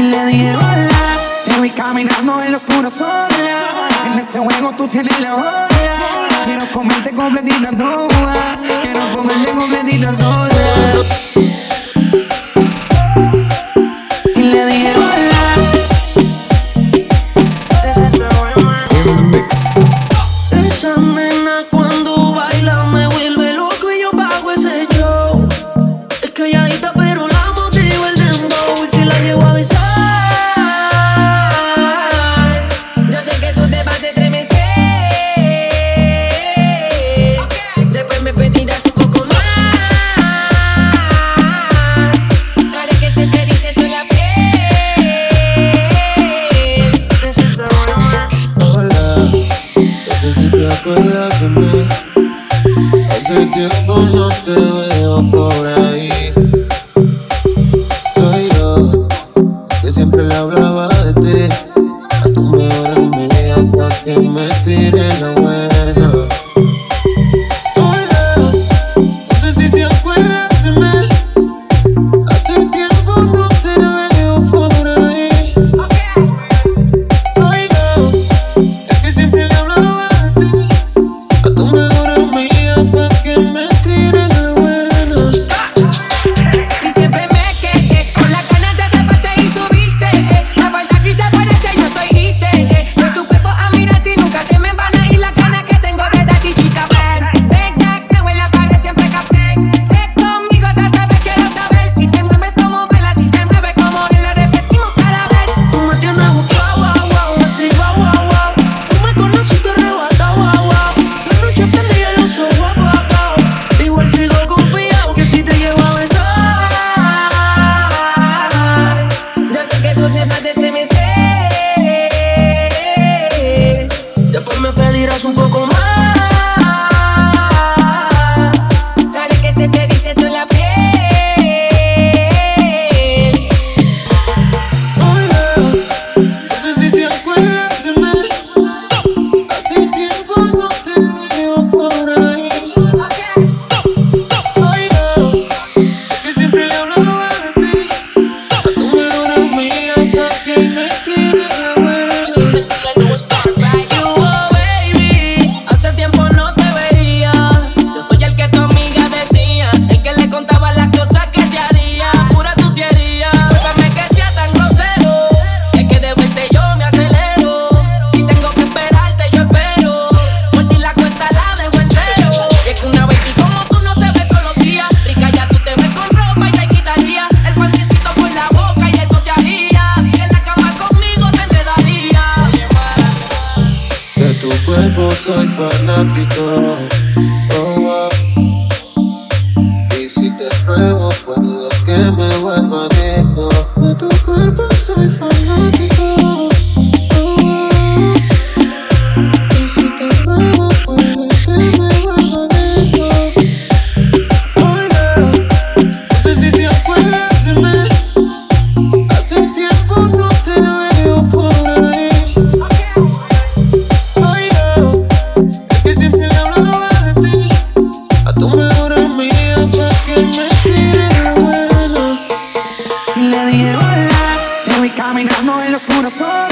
Y le dije hola Te voy caminando en lo oscuro sola. En este juego tú tienes la hora Quiero comerte completita toda Quiero comerte completita sola Y le dije hola eh. Esa nena cuando baila me vuelve loco y yo pago ese show. Es que ya está consuélame. Hace tiempo no te veo por ahí. Soy yo, que siempre le hablaba de ti. A tu mejor amiga hasta que me tiré la Después me pedirás un poco más. Para que se te dice toda la piel. Hola, no sé si te acuerdas de mí. Hace tiempo no te veo por ahí. Hola, que siempre le hablo. soy fanático. Oh, wow. Y si te pruebo, puedo que me vuelva el oscuro sola.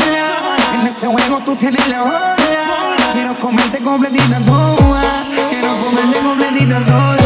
En este juego tú tienes la hora. Quiero comerte completita toda. Quiero comerte completita sola.